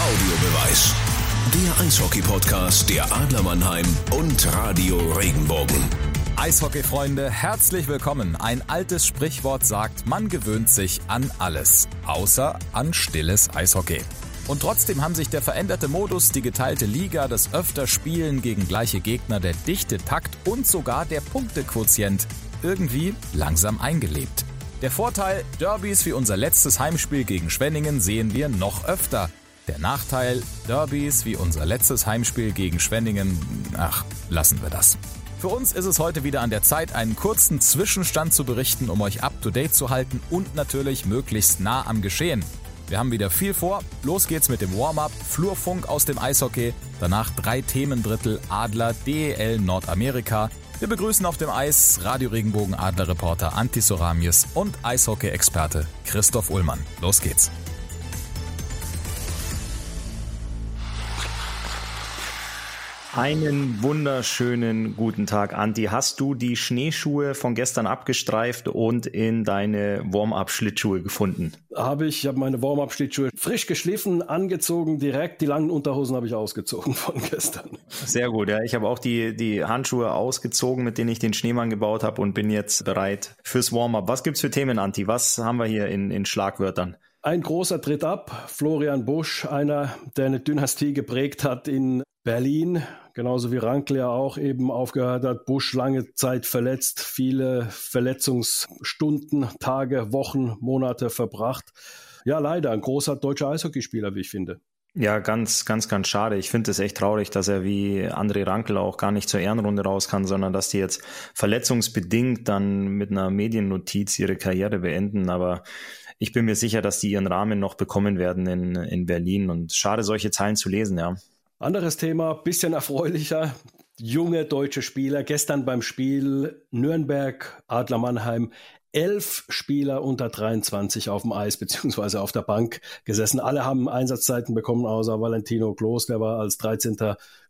Audiobeweis. Der Eishockey-Podcast der Adler Mannheim und Radio Regenbogen. Eishockey-Freunde, herzlich willkommen. Ein altes Sprichwort sagt, man gewöhnt sich an alles, außer an stilles Eishockey. Und trotzdem haben sich der veränderte Modus, die geteilte Liga, das öfter Spielen gegen gleiche Gegner, der dichte Takt und sogar der Punktequotient irgendwie langsam eingelebt. Der Vorteil, Derbys wie unser letztes Heimspiel gegen Schwenningen sehen wir noch öfter. Der Nachteil, Derbys wie unser letztes Heimspiel gegen Schwenningen, ach, lassen wir das. Für uns ist es heute wieder an der Zeit, einen kurzen Zwischenstand zu berichten, um euch up-to-date zu halten und natürlich möglichst nah am Geschehen. Wir haben wieder viel vor. Los geht's mit dem Warm-up, Flurfunk aus dem Eishockey, danach drei Themendrittel Adler, DEL Nordamerika, wir begrüßen auf dem Eis Radio Regenbogen Adler-Reporter Antti Soramies und Eishockey-Experte Christoph Ullmann. Los geht's. Einen wunderschönen guten Tag, Anti. Hast du die Schneeschuhe von gestern abgestreift und in deine Warm-up-Schlittschuhe gefunden? Habe ich. Ich habe meine Warm-up-Schlittschuhe frisch geschliffen, angezogen, direkt. Die langen Unterhosen habe ich ausgezogen von gestern. Sehr gut, ja. Ich habe auch die, die Handschuhe ausgezogen, mit denen ich den Schneemann gebaut habe und bin jetzt bereit fürs Warm-up. Was gibt's für Themen, Anti? Was haben wir hier in, in Schlagwörtern? Ein großer tritt ab. Florian Busch, einer, der eine Dynastie geprägt hat in Berlin, genauso wie Rankl ja auch eben aufgehört hat. Busch lange Zeit verletzt, viele Verletzungsstunden, Tage, Wochen, Monate verbracht. Ja, leider ein großer deutscher Eishockeyspieler, wie ich finde. Ja, ganz, ganz, ganz schade. Ich finde es echt traurig, dass er wie André Rankel auch gar nicht zur Ehrenrunde raus kann, sondern dass die jetzt verletzungsbedingt dann mit einer Mediennotiz ihre Karriere beenden. Aber ich bin mir sicher, dass die ihren Rahmen noch bekommen werden in, in Berlin. Und schade, solche Zeilen zu lesen, ja. Anderes Thema, bisschen erfreulicher. Junge deutsche Spieler. Gestern beim Spiel Nürnberg, Adler Mannheim elf Spieler unter 23 auf dem Eis beziehungsweise auf der Bank gesessen. Alle haben Einsatzzeiten bekommen, außer Valentino Klos, der war als 13.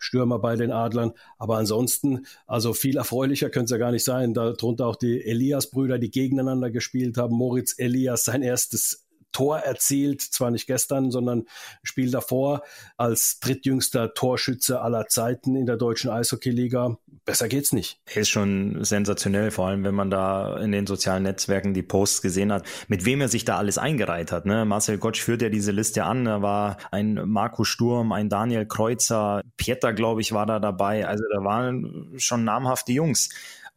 Stürmer bei den Adlern. Aber ansonsten, also viel erfreulicher könnte es ja gar nicht sein. Darunter auch die Elias-Brüder, die gegeneinander gespielt haben. Moritz Elias, sein erstes Tor erzielt, zwar nicht gestern, sondern Spiel davor als drittjüngster Torschütze aller Zeiten in der deutschen Eishockeyliga. Besser geht's nicht. Er ist schon sensationell, vor allem wenn man da in den sozialen Netzwerken die Posts gesehen hat, mit wem er sich da alles eingereiht hat. Ne? Marcel Gottsch führt ja diese Liste an. Da war ein Marco Sturm, ein Daniel Kreuzer, Pieter, glaube ich, war da dabei. Also da waren schon namhafte Jungs.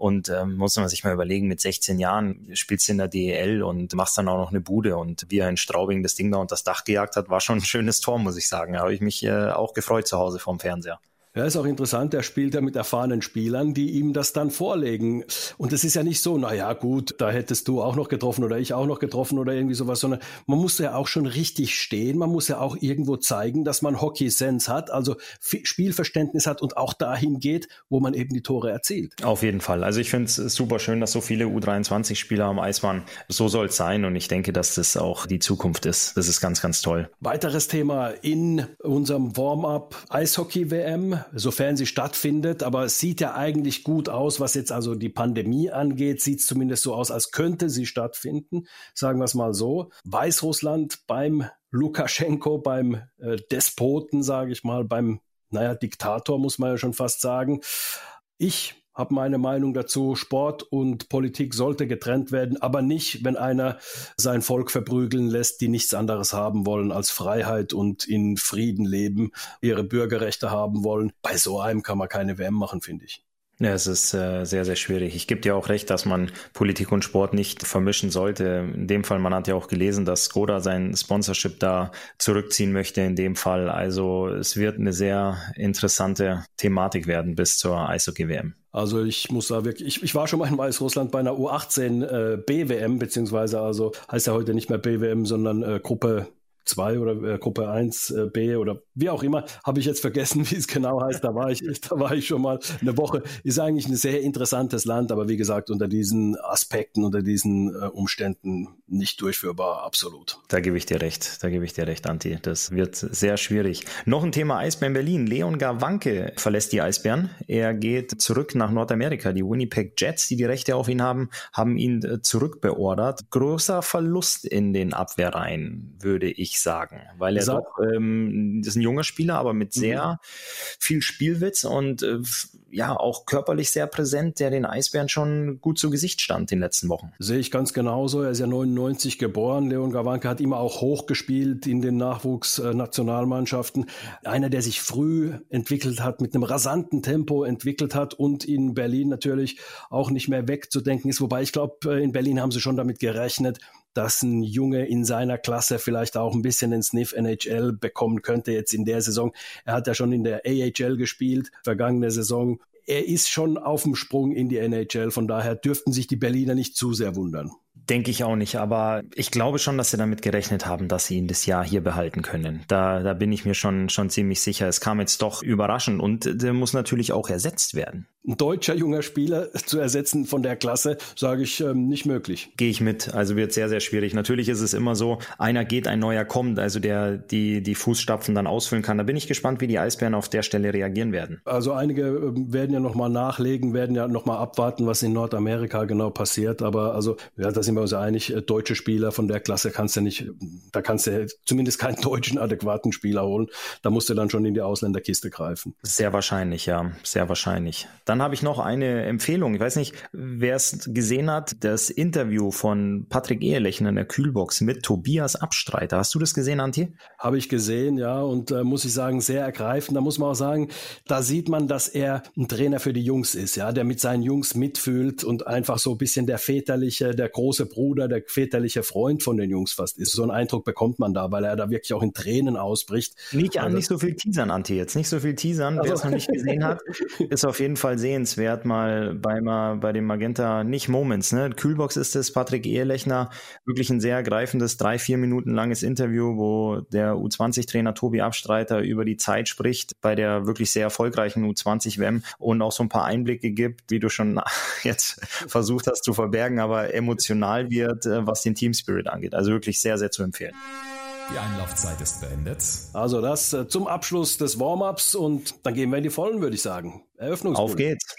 Und ähm, muss man sich mal überlegen, mit 16 Jahren spielst du in der DEL und machst dann auch noch eine Bude. Und wie er in Straubing das Ding da unter das Dach gejagt hat, war schon ein schönes Tor, muss ich sagen. Da habe ich mich äh, auch gefreut zu Hause vorm Fernseher. Ja, ist auch interessant, der spielt ja mit erfahrenen Spielern, die ihm das dann vorlegen. Und es ist ja nicht so, na ja, gut, da hättest du auch noch getroffen oder ich auch noch getroffen oder irgendwie sowas, sondern man muss ja auch schon richtig stehen. Man muss ja auch irgendwo zeigen, dass man Hockey-Sense hat, also Spielverständnis hat und auch dahin geht, wo man eben die Tore erzielt. Auf jeden Fall. Also ich finde es super schön, dass so viele U23-Spieler am Eis waren. So soll es sein und ich denke, dass das auch die Zukunft ist. Das ist ganz, ganz toll. Weiteres Thema in unserem Warm-up Eishockey-WM sofern sie stattfindet. Aber es sieht ja eigentlich gut aus, was jetzt also die Pandemie angeht. Sieht es zumindest so aus, als könnte sie stattfinden. Sagen wir es mal so. Weißrussland beim Lukaschenko, beim äh, Despoten, sage ich mal, beim, naja, Diktator muss man ja schon fast sagen. Ich habe meine Meinung dazu. Sport und Politik sollte getrennt werden, aber nicht, wenn einer sein Volk verprügeln lässt, die nichts anderes haben wollen als Freiheit und in Frieden leben, ihre Bürgerrechte haben wollen. Bei so einem kann man keine WM machen, finde ich. Ja, es ist äh, sehr, sehr schwierig. Ich gebe dir auch recht, dass man Politik und Sport nicht vermischen sollte. In dem Fall, man hat ja auch gelesen, dass Skoda sein Sponsorship da zurückziehen möchte in dem Fall. Also es wird eine sehr interessante Thematik werden bis zur Eishockey-WM. Also ich muss da wirklich, ich, ich war schon mal in Weißrussland bei einer U18 äh, BWM, beziehungsweise also heißt ja heute nicht mehr BWM, sondern äh, Gruppe 2 oder äh, Gruppe 1 äh, B oder wie auch immer, habe ich jetzt vergessen, wie es genau heißt. Da war ich, da war ich schon mal eine Woche. Ist eigentlich ein sehr interessantes Land, aber wie gesagt, unter diesen Aspekten, unter diesen äh, Umständen nicht durchführbar, absolut. Da gebe ich dir recht, da gebe ich dir recht, Anti. Das wird sehr schwierig. Noch ein Thema Eisbären Berlin. Leon Gawanke verlässt die Eisbären. Er geht zurück nach Nordamerika. Die Winnipeg Jets, die die Rechte auf ihn haben, haben ihn äh, zurückbeordert. Großer Verlust in den Abwehrreihen, würde ich ich sagen, weil er doch, ähm, ist ein junger Spieler, aber mit sehr mhm. viel Spielwitz und äh, ja, auch körperlich sehr präsent, der den Eisbären schon gut zu Gesicht stand in den letzten Wochen. Sehe ich ganz genauso. Er ist ja 99 geboren. Leon Gawanke hat immer auch hochgespielt in den Nachwuchsnationalmannschaften. Einer, der sich früh entwickelt hat, mit einem rasanten Tempo entwickelt hat und in Berlin natürlich auch nicht mehr wegzudenken ist. Wobei ich glaube, äh, in Berlin haben sie schon damit gerechnet, dass ein Junge in seiner Klasse vielleicht auch ein bisschen den Sniff NHL bekommen könnte jetzt in der Saison. Er hat ja schon in der AHL gespielt, vergangene Saison. Er ist schon auf dem Sprung in die NHL, von daher dürften sich die Berliner nicht zu sehr wundern. Denke ich auch nicht, aber ich glaube schon, dass sie damit gerechnet haben, dass sie ihn das Jahr hier behalten können. Da, da bin ich mir schon, schon ziemlich sicher. Es kam jetzt doch überraschend und der muss natürlich auch ersetzt werden ein deutscher junger Spieler zu ersetzen von der Klasse, sage ich, ähm, nicht möglich. Gehe ich mit. Also wird sehr, sehr schwierig. Natürlich ist es immer so, einer geht, ein neuer kommt, also der die, die Fußstapfen dann ausfüllen kann. Da bin ich gespannt, wie die Eisbären auf der Stelle reagieren werden. Also einige ähm, werden ja nochmal nachlegen, werden ja nochmal abwarten, was in Nordamerika genau passiert. Aber also, ja, da sind wir uns einig, äh, deutsche Spieler von der Klasse kannst du nicht, da kannst du zumindest keinen deutschen adäquaten Spieler holen. Da musst du dann schon in die Ausländerkiste greifen. Sehr wahrscheinlich, ja. Sehr wahrscheinlich. Dann habe ich noch eine Empfehlung. Ich weiß nicht, wer es gesehen hat, das Interview von Patrick Ehelechner in der Kühlbox mit Tobias Abstreiter. Hast du das gesehen, Antje? Habe ich gesehen, ja. Und äh, muss ich sagen, sehr ergreifend. Da muss man auch sagen, da sieht man, dass er ein Trainer für die Jungs ist, ja, der mit seinen Jungs mitfühlt und einfach so ein bisschen der väterliche, der große Bruder, der väterliche Freund von den Jungs fast ist. So einen Eindruck bekommt man da, weil er da wirklich auch in Tränen ausbricht. Nicht, also, nicht so viel teasern, Antje, jetzt. Nicht so viel teasern. Also, Wer es noch nicht gesehen hat, ist auf jeden Fall sehenswert, mal bei, mal bei dem Magenta, nicht Moments, ne? Kühlbox ist es, Patrick Ehelechner, wirklich ein sehr ergreifendes, drei, vier Minuten langes Interview, wo der U20-Trainer Tobi Abstreiter über die Zeit spricht, bei der wirklich sehr erfolgreichen U20-WM und auch so ein paar Einblicke gibt, wie du schon jetzt versucht hast zu verbergen, aber emotional wird, äh, was den Team Spirit angeht. Also wirklich sehr, sehr zu empfehlen. Die Einlaufzeit ist beendet. Also das äh, zum Abschluss des Warm-ups und dann gehen wir in die Vollen, würde ich sagen. Eröffnungsbühne. Auf geht's.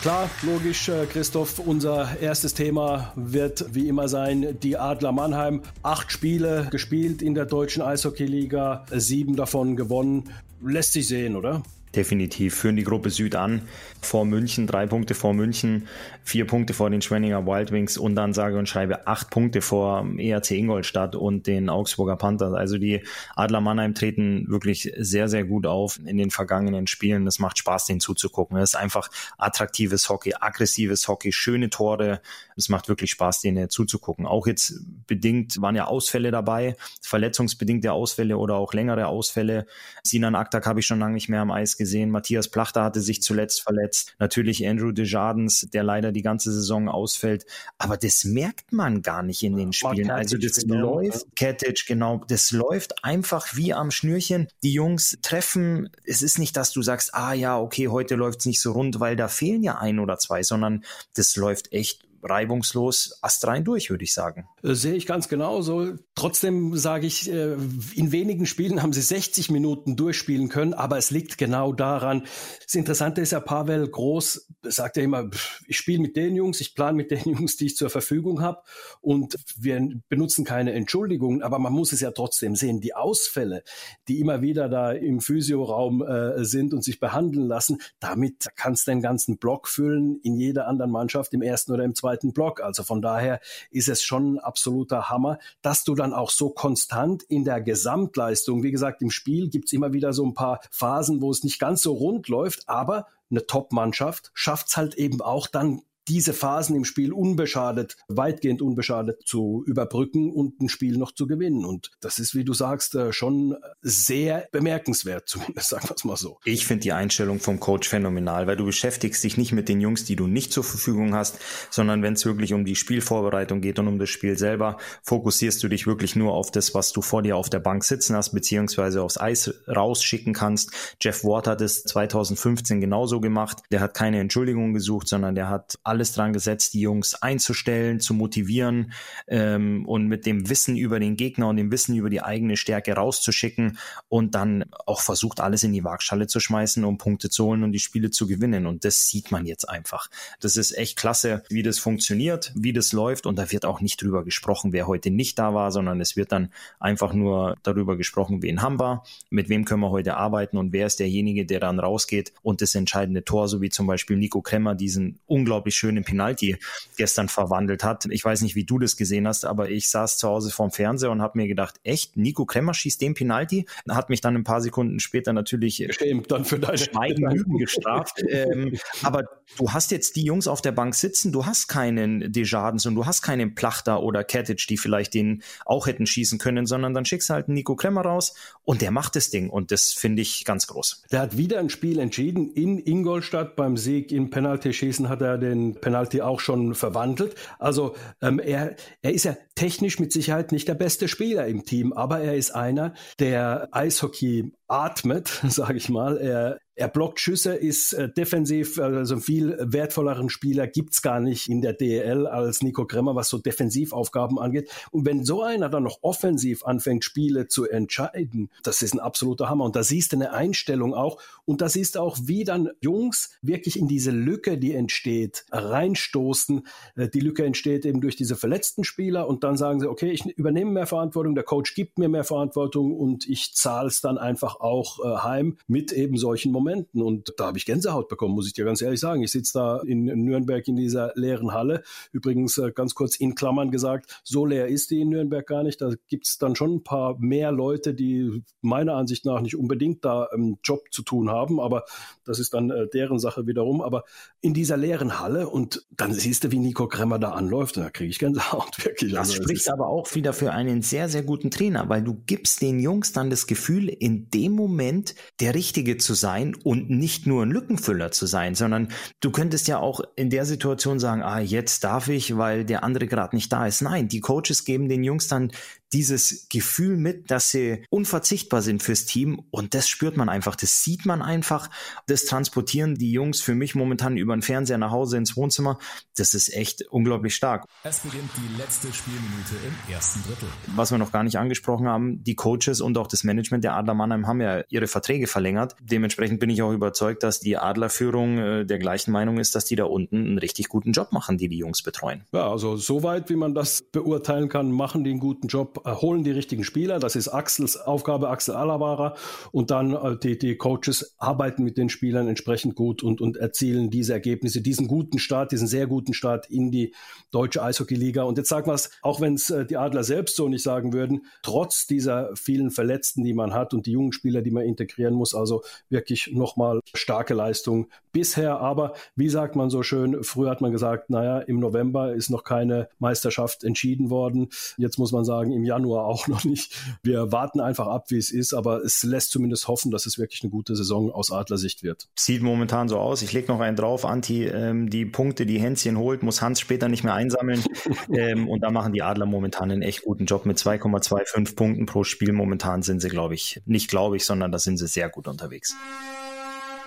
Klar, logisch, äh, Christoph, unser erstes Thema wird wie immer sein, die Adler Mannheim. Acht Spiele gespielt in der deutschen Eishockeyliga, sieben davon gewonnen. Lässt sich sehen, oder? Definitiv führen die Gruppe Süd an, vor München, drei Punkte vor München, vier Punkte vor den Schwenninger Wild und dann sage und schreibe acht Punkte vor ERC Ingolstadt und den Augsburger Panthers. Also die Adler Mannheim treten wirklich sehr, sehr gut auf in den vergangenen Spielen. Das macht Spaß, denen zuzugucken. Es ist einfach attraktives Hockey, aggressives Hockey, schöne Tore. Es macht wirklich Spaß, denen zuzugucken. Auch jetzt bedingt waren ja Ausfälle dabei, verletzungsbedingte Ausfälle oder auch längere Ausfälle. Sinan Aktak habe ich schon lange nicht mehr am Eis gesehen. Matthias Plachter hatte sich zuletzt verletzt. Natürlich Andrew Desjardins, der leider die ganze Saison ausfällt. Aber das merkt man gar nicht in den Spielen. Also das läuft, Ketic, genau, das läuft einfach wie am Schnürchen. Die Jungs treffen, es ist nicht, dass du sagst, ah ja, okay, heute läuft es nicht so rund, weil da fehlen ja ein oder zwei, sondern das läuft echt reibungslos astrein durch, würde ich sagen. Äh, sehe ich ganz genauso. Trotzdem sage ich, äh, in wenigen Spielen haben sie 60 Minuten durchspielen können, aber es liegt genau daran. Das Interessante ist ja, Pavel Groß sagt ja immer, ich spiele mit den Jungs, ich plane mit den Jungs, die ich zur Verfügung habe und wir benutzen keine Entschuldigungen, aber man muss es ja trotzdem sehen. Die Ausfälle, die immer wieder da im Physioraum äh, sind und sich behandeln lassen, damit kannst du den ganzen Block füllen in jeder anderen Mannschaft im ersten oder im zweiten Block. Also von daher ist es schon ein absoluter Hammer, dass du dann auch so konstant in der Gesamtleistung, wie gesagt, im Spiel gibt es immer wieder so ein paar Phasen, wo es nicht ganz so rund läuft, aber eine Top-Mannschaft schafft es halt eben auch dann diese Phasen im Spiel unbeschadet, weitgehend unbeschadet zu überbrücken und ein Spiel noch zu gewinnen. Und das ist, wie du sagst, äh, schon sehr bemerkenswert, zumindest sagen wir es mal so. Ich finde die Einstellung vom Coach phänomenal, weil du beschäftigst dich nicht mit den Jungs, die du nicht zur Verfügung hast, sondern wenn es wirklich um die Spielvorbereitung geht und um das Spiel selber, fokussierst du dich wirklich nur auf das, was du vor dir auf der Bank sitzen hast, beziehungsweise aufs Eis rausschicken kannst. Jeff Ward hat es 2015 genauso gemacht. Der hat keine Entschuldigung gesucht, sondern der hat alle alles dran gesetzt, die Jungs einzustellen, zu motivieren ähm, und mit dem Wissen über den Gegner und dem Wissen über die eigene Stärke rauszuschicken und dann auch versucht, alles in die Waagschale zu schmeißen, um Punkte zu holen und die Spiele zu gewinnen. Und das sieht man jetzt einfach. Das ist echt klasse, wie das funktioniert, wie das läuft und da wird auch nicht drüber gesprochen, wer heute nicht da war, sondern es wird dann einfach nur darüber gesprochen, wen haben wir, mit wem können wir heute arbeiten und wer ist derjenige, der dann rausgeht und das entscheidende Tor, so wie zum Beispiel Nico Kremmer diesen unglaublich schönen Penalty gestern verwandelt hat. Ich weiß nicht, wie du das gesehen hast, aber ich saß zu Hause vorm Fernseher und habe mir gedacht, echt, Nico Kremmer schießt den Penalty? Hat mich dann ein paar Sekunden später natürlich Schämt dann für deine Schweigen Lügen gestraft. ähm, aber du hast jetzt die Jungs auf der Bank sitzen, du hast keinen Desjardins und du hast keinen Plachter oder Ketic, die vielleicht den auch hätten schießen können, sondern dann schickst du halt einen Nico Kremmer raus und der macht das Ding und das finde ich ganz groß. Der hat wieder ein Spiel entschieden in Ingolstadt beim Sieg im Penalty-Schießen hat er den Penalty auch schon verwandelt. Also ähm, er, er ist ja technisch mit Sicherheit nicht der beste Spieler im Team, aber er ist einer, der Eishockey atmet, sage ich mal. Er, er blockt Schüsse, ist äh, defensiv, also einen viel wertvolleren Spieler gibt's gar nicht in der DEL als Nico Kremmer, was so Defensivaufgaben angeht. Und wenn so einer dann noch offensiv anfängt, Spiele zu entscheiden, das ist ein absoluter Hammer. Und da siehst du eine Einstellung auch. Und da siehst du auch, wie dann Jungs wirklich in diese Lücke, die entsteht, reinstoßen. Äh, die Lücke entsteht eben durch diese verletzten Spieler und dann sagen sie, okay, ich übernehme mehr Verantwortung, der Coach gibt mir mehr Verantwortung und ich zahle es dann einfach auch äh, heim mit eben solchen Momenten. Momenten. Und da habe ich Gänsehaut bekommen, muss ich dir ganz ehrlich sagen. Ich sitze da in Nürnberg in dieser leeren Halle. Übrigens äh, ganz kurz in Klammern gesagt, so leer ist die in Nürnberg gar nicht. Da gibt es dann schon ein paar mehr Leute, die meiner Ansicht nach nicht unbedingt da einen Job zu tun haben. Aber das ist dann äh, deren Sache wiederum. Aber in dieser leeren Halle und dann siehst du, wie Nico Kremmer da anläuft. Und da kriege ich Gänsehaut wirklich. Das also, spricht aber auch wieder für einen sehr, sehr guten Trainer, weil du gibst den Jungs dann das Gefühl, in dem Moment der Richtige zu sein und nicht nur ein Lückenfüller zu sein, sondern du könntest ja auch in der Situation sagen, ah, jetzt darf ich, weil der andere gerade nicht da ist. Nein, die Coaches geben den Jungs dann dieses Gefühl mit, dass sie unverzichtbar sind fürs Team und das spürt man einfach, das sieht man einfach, das transportieren die Jungs für mich momentan über den Fernseher nach Hause ins Wohnzimmer, das ist echt unglaublich stark. Es beginnt die letzte Spielminute im ersten Drittel. Was wir noch gar nicht angesprochen haben, die Coaches und auch das Management der Adler Mannheim haben ja ihre Verträge verlängert. Dementsprechend bin ich auch überzeugt, dass die Adlerführung äh, der gleichen Meinung ist, dass die da unten einen richtig guten Job machen, die die Jungs betreuen. Ja, also soweit, wie man das beurteilen kann, machen die einen guten Job holen die richtigen Spieler. Das ist Axels Aufgabe, Axel Alavara. Und dann äh, die, die Coaches arbeiten mit den Spielern entsprechend gut und, und erzielen diese Ergebnisse, diesen guten Start, diesen sehr guten Start in die deutsche Eishockeyliga. Und jetzt sagen wir es, auch wenn es äh, die Adler selbst so nicht sagen würden, trotz dieser vielen Verletzten, die man hat und die jungen Spieler, die man integrieren muss, also wirklich nochmal starke Leistung bisher. Aber wie sagt man so schön, früher hat man gesagt, naja, im November ist noch keine Meisterschaft entschieden worden. Jetzt muss man sagen, im Januar auch noch nicht. Wir warten einfach ab, wie es ist, aber es lässt zumindest hoffen, dass es wirklich eine gute Saison aus Adlersicht wird. Sieht momentan so aus. Ich lege noch einen drauf, Anti, ähm, die Punkte, die Hänschen holt, muss Hans später nicht mehr einsammeln. ähm, und da machen die Adler momentan einen echt guten Job mit 2,25 Punkten pro Spiel. Momentan sind sie, glaube ich, nicht glaube ich, sondern da sind sie sehr gut unterwegs.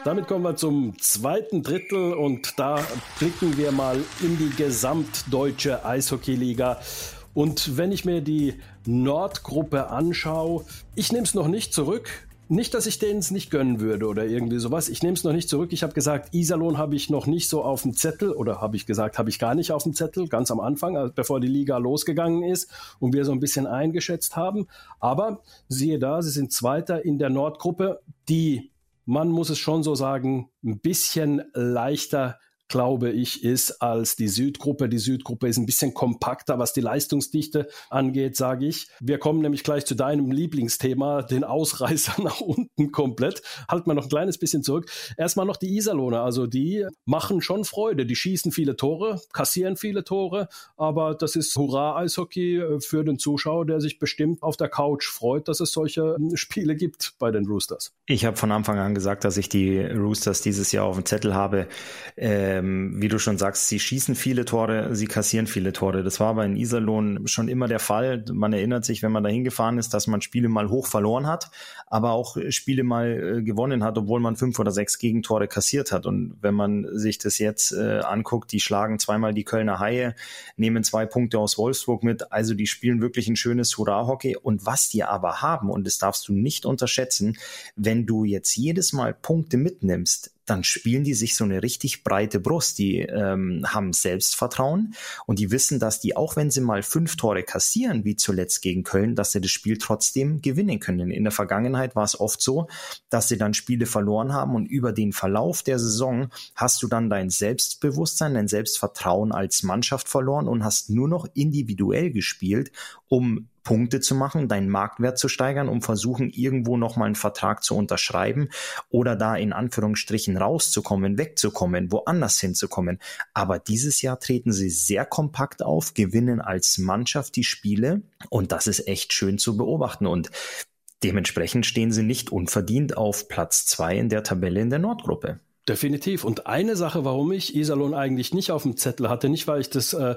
Damit kommen wir zum zweiten Drittel und da blicken wir mal in die gesamtdeutsche Eishockeyliga. Und wenn ich mir die Nordgruppe anschaue, ich nehme es noch nicht zurück. Nicht, dass ich denen es nicht gönnen würde oder irgendwie sowas. Ich nehme es noch nicht zurück. Ich habe gesagt, Iserlohn habe ich noch nicht so auf dem Zettel oder habe ich gesagt, habe ich gar nicht auf dem Zettel, ganz am Anfang, bevor die Liga losgegangen ist und wir so ein bisschen eingeschätzt haben. Aber siehe da, sie sind Zweiter in der Nordgruppe, die, man muss es schon so sagen, ein bisschen leichter glaube ich, ist als die Südgruppe. Die Südgruppe ist ein bisschen kompakter, was die Leistungsdichte angeht, sage ich. Wir kommen nämlich gleich zu deinem Lieblingsthema, den Ausreißer nach unten komplett. Halt mal noch ein kleines bisschen zurück. Erstmal noch die Iserlohner. Also die machen schon Freude. Die schießen viele Tore, kassieren viele Tore, aber das ist Hurra-Eishockey äh, für den Zuschauer, der sich bestimmt auf der Couch freut, dass es solche äh, Spiele gibt bei den Roosters. Ich habe von Anfang an gesagt, dass ich die Roosters dieses Jahr auf dem Zettel habe. Äh, ähm, wie du schon sagst, sie schießen viele Tore, sie kassieren viele Tore. Das war aber in Iserlohn schon immer der Fall. Man erinnert sich, wenn man da hingefahren ist, dass man Spiele mal hoch verloren hat, aber auch Spiele mal äh, gewonnen hat, obwohl man fünf oder sechs Gegentore kassiert hat. Und wenn man sich das jetzt äh, anguckt, die schlagen zweimal die Kölner Haie, nehmen zwei Punkte aus Wolfsburg mit. Also die spielen wirklich ein schönes Hurra-Hockey. Und was die aber haben, und das darfst du nicht unterschätzen, wenn du jetzt jedes Mal Punkte mitnimmst, dann spielen die sich so eine richtig breite Brust. Die ähm, haben Selbstvertrauen und die wissen, dass die, auch wenn sie mal fünf Tore kassieren, wie zuletzt gegen Köln, dass sie das Spiel trotzdem gewinnen können. In der Vergangenheit war es oft so, dass sie dann Spiele verloren haben und über den Verlauf der Saison hast du dann dein Selbstbewusstsein, dein Selbstvertrauen als Mannschaft verloren und hast nur noch individuell gespielt, um Punkte zu machen, deinen Marktwert zu steigern, um versuchen, irgendwo nochmal einen Vertrag zu unterschreiben oder da in Anführungsstrichen rauszukommen, wegzukommen, woanders hinzukommen. Aber dieses Jahr treten sie sehr kompakt auf, gewinnen als Mannschaft die Spiele und das ist echt schön zu beobachten und dementsprechend stehen sie nicht unverdient auf Platz zwei in der Tabelle in der Nordgruppe. Definitiv. Und eine Sache, warum ich Iserlohn eigentlich nicht auf dem Zettel hatte, nicht weil ich das äh,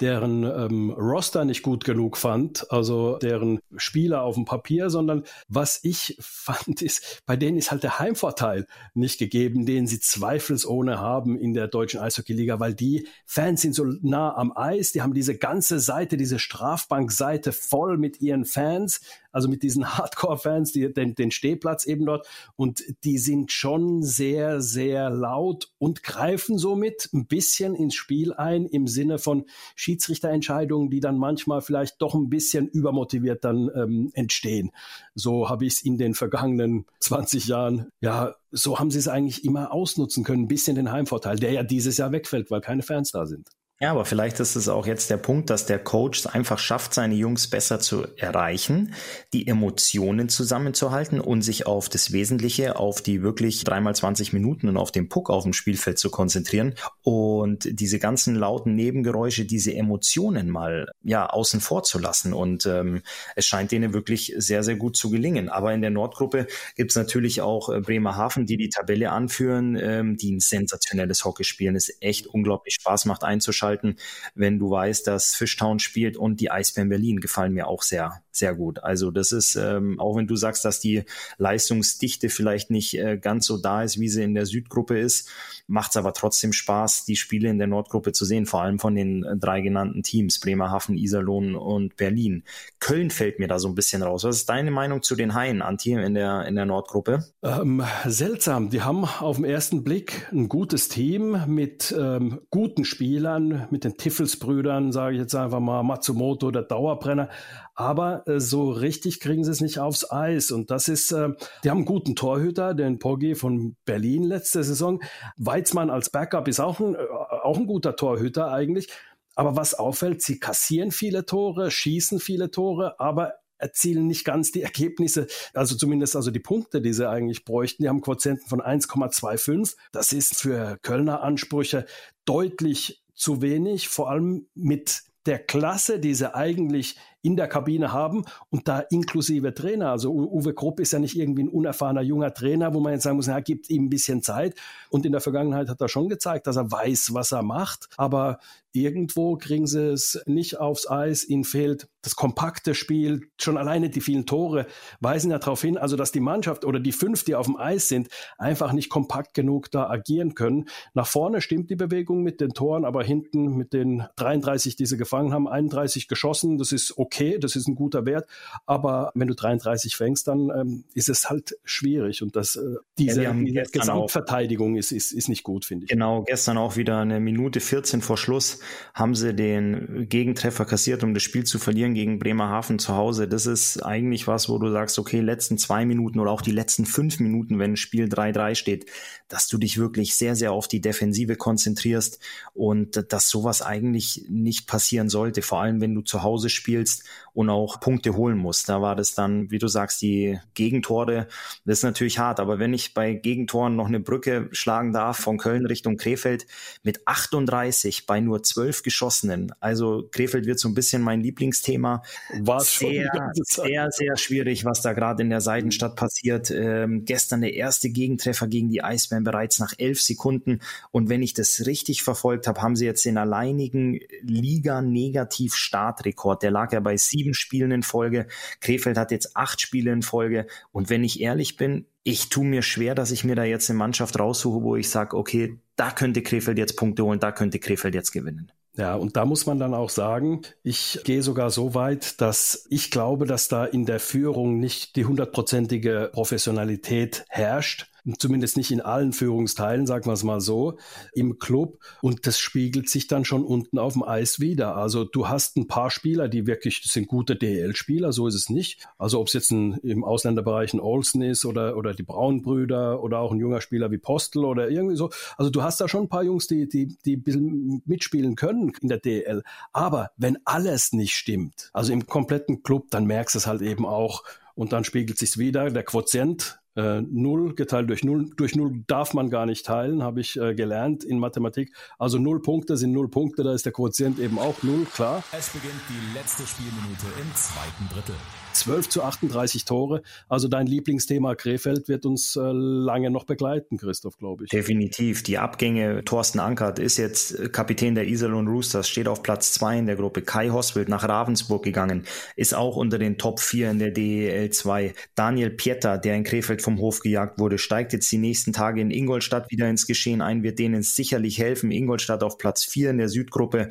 deren ähm, Roster nicht gut genug fand, also deren Spieler auf dem Papier, sondern was ich fand, ist, bei denen ist halt der Heimvorteil nicht gegeben, den sie zweifelsohne haben in der deutschen Eishockeyliga, weil die Fans sind so nah am Eis, die haben diese ganze Seite, diese Strafbankseite voll mit ihren Fans also mit diesen Hardcore-Fans, die, den, den Stehplatz eben dort. Und die sind schon sehr, sehr laut und greifen somit ein bisschen ins Spiel ein im Sinne von Schiedsrichterentscheidungen, die dann manchmal vielleicht doch ein bisschen übermotiviert dann ähm, entstehen. So habe ich es in den vergangenen 20 Jahren, ja, so haben sie es eigentlich immer ausnutzen können, ein bisschen den Heimvorteil, der ja dieses Jahr wegfällt, weil keine Fans da sind. Ja, aber vielleicht ist es auch jetzt der Punkt, dass der Coach einfach schafft, seine Jungs besser zu erreichen, die Emotionen zusammenzuhalten und sich auf das Wesentliche, auf die wirklich dreimal 20 Minuten und auf den Puck auf dem Spielfeld zu konzentrieren und diese ganzen lauten Nebengeräusche, diese Emotionen mal ja außen vor zu lassen. Und ähm, es scheint denen wirklich sehr, sehr gut zu gelingen. Aber in der Nordgruppe gibt es natürlich auch äh, Bremerhaven, die die Tabelle anführen, ähm, die ein sensationelles Hockey spielen. Es echt unglaublich Spaß macht einzuschalten einschalten, wenn du weißt, dass Fishtown spielt und die Eisbären Berlin gefallen mir auch sehr, sehr gut. Also das ist, ähm, auch wenn du sagst, dass die Leistungsdichte vielleicht nicht äh, ganz so da ist, wie sie in der Südgruppe ist, macht es aber trotzdem Spaß, die Spiele in der Nordgruppe zu sehen, vor allem von den äh, drei genannten Teams, Bremerhaven, Iserlohn und Berlin. Köln fällt mir da so ein bisschen raus. Was ist deine Meinung zu den Haien, Antje, in der, in der Nordgruppe? Ähm, seltsam. Die haben auf den ersten Blick ein gutes Team mit ähm, guten Spielern, mit den Tiffelsbrüdern, sage ich jetzt einfach mal, Matsumoto, der Dauerbrenner aber äh, so richtig kriegen sie es nicht aufs Eis. Und das ist, äh, die haben einen guten Torhüter, den Poggi von Berlin letzte Saison. Weizmann als Backup ist auch ein, äh, auch ein guter Torhüter eigentlich. Aber was auffällt, sie kassieren viele Tore, schießen viele Tore, aber erzielen nicht ganz die Ergebnisse, also zumindest also die Punkte, die sie eigentlich bräuchten. Die haben Quotienten von 1,25. Das ist für Kölner Ansprüche deutlich zu wenig, vor allem mit der Klasse, die sie eigentlich in der Kabine haben und da inklusive Trainer. Also Uwe Krupp ist ja nicht irgendwie ein unerfahrener junger Trainer, wo man jetzt sagen muss, er gibt ihm ein bisschen Zeit. Und in der Vergangenheit hat er schon gezeigt, dass er weiß, was er macht. Aber irgendwo kriegen sie es nicht aufs Eis. Ihnen fehlt das kompakte Spiel. Schon alleine die vielen Tore weisen ja darauf hin, also dass die Mannschaft oder die fünf, die auf dem Eis sind, einfach nicht kompakt genug da agieren können. Nach vorne stimmt die Bewegung mit den Toren, aber hinten mit den 33, die sie gefangen haben, 31 geschossen. Das ist okay das ist ein guter Wert, aber wenn du 33 fängst, dann ähm, ist es halt schwierig und das, äh, diese, ja, diese Gesamtverteidigung ist, ist, ist nicht gut, finde ich. Genau, gestern auch wieder eine Minute 14 vor Schluss haben sie den Gegentreffer kassiert, um das Spiel zu verlieren gegen Bremerhaven zu Hause. Das ist eigentlich was, wo du sagst, okay, letzten zwei Minuten oder auch die letzten fünf Minuten, wenn Spiel 3-3 steht, dass du dich wirklich sehr, sehr auf die Defensive konzentrierst und dass sowas eigentlich nicht passieren sollte, vor allem wenn du zu Hause spielst und auch Punkte holen muss. Da war das dann, wie du sagst, die Gegentore. Das ist natürlich hart, aber wenn ich bei Gegentoren noch eine Brücke schlagen darf von Köln Richtung Krefeld mit 38 bei nur zwölf geschossenen. Also Krefeld wird so ein bisschen mein Lieblingsthema. War sehr, sehr, sehr schwierig, was da gerade in der Seidenstadt passiert. Ähm, gestern der erste Gegentreffer gegen die Eisbären bereits nach elf Sekunden. Und wenn ich das richtig verfolgt habe, haben sie jetzt den alleinigen Liga-Negativ-Startrekord. Der lag ja bei sieben Spielen in Folge. Krefeld hat jetzt acht Spiele in Folge. Und wenn ich ehrlich bin, ich tue mir schwer, dass ich mir da jetzt eine Mannschaft raussuche, wo ich sage, okay, da könnte Krefeld jetzt Punkte holen, da könnte Krefeld jetzt gewinnen. Ja, und da muss man dann auch sagen, ich gehe sogar so weit, dass ich glaube, dass da in der Führung nicht die hundertprozentige Professionalität herrscht zumindest nicht in allen Führungsteilen, sagen wir es mal so, im Club. Und das spiegelt sich dann schon unten auf dem Eis wieder. Also du hast ein paar Spieler, die wirklich, das sind gute DL-Spieler, so ist es nicht. Also ob es jetzt ein, im Ausländerbereich ein Olsen ist oder, oder die Braunbrüder oder auch ein junger Spieler wie Postel oder irgendwie so. Also du hast da schon ein paar Jungs, die, die, die ein bisschen mitspielen können in der DL. Aber wenn alles nicht stimmt, also im kompletten Club, dann merkst du es halt eben auch, und dann spiegelt sich wieder. Der Quotient äh, 0 geteilt durch 0. Durch 0 darf man gar nicht teilen, habe ich äh, gelernt in Mathematik. Also 0 Punkte sind 0 Punkte, da ist der Quotient eben auch 0, klar. Es beginnt die letzte Spielminute im zweiten Drittel. 12 zu 38 Tore. Also dein Lieblingsthema Krefeld wird uns äh, lange noch begleiten, Christoph, glaube ich. Definitiv. Die Abgänge, Thorsten Ankert ist jetzt Kapitän der Isel und Roosters, steht auf Platz 2 in der Gruppe. Kai Hoswild nach Ravensburg gegangen, ist auch unter den Top 4 in der DEL 2. Daniel Pieter, der in Krefeld vom Hof gejagt wurde, steigt jetzt die nächsten Tage in Ingolstadt wieder ins Geschehen ein, wird denen sicherlich helfen. Ingolstadt auf Platz 4 in der Südgruppe.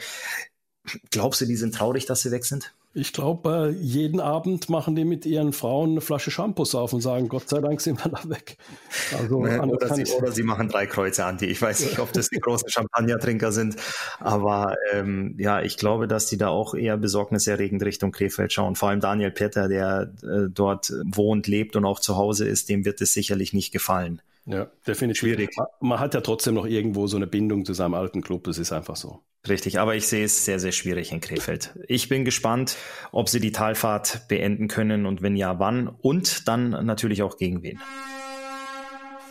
Glaubst du, die sind traurig, dass sie weg sind? Ich glaube, jeden Abend machen die mit ihren Frauen eine Flasche Shampoos auf und sagen, Gott sei Dank sind wir da weg. Also, oder, sie, oder, sie, machen drei Kreuze, Anti. Ich weiß nicht, ob das die großen Champagnertrinker sind, aber ähm, ja, ich glaube, dass die da auch eher besorgniserregend Richtung Krefeld schauen. Vor allem Daniel Petter, der äh, dort wohnt, lebt und auch zu Hause ist, dem wird es sicherlich nicht gefallen. Ja, definitiv. Schwierig. Man hat ja trotzdem noch irgendwo so eine Bindung zu seinem alten Club, das ist einfach so. Richtig, aber ich sehe es sehr, sehr schwierig in Krefeld. Ich bin gespannt, ob sie die Talfahrt beenden können und wenn ja, wann und dann natürlich auch gegen wen.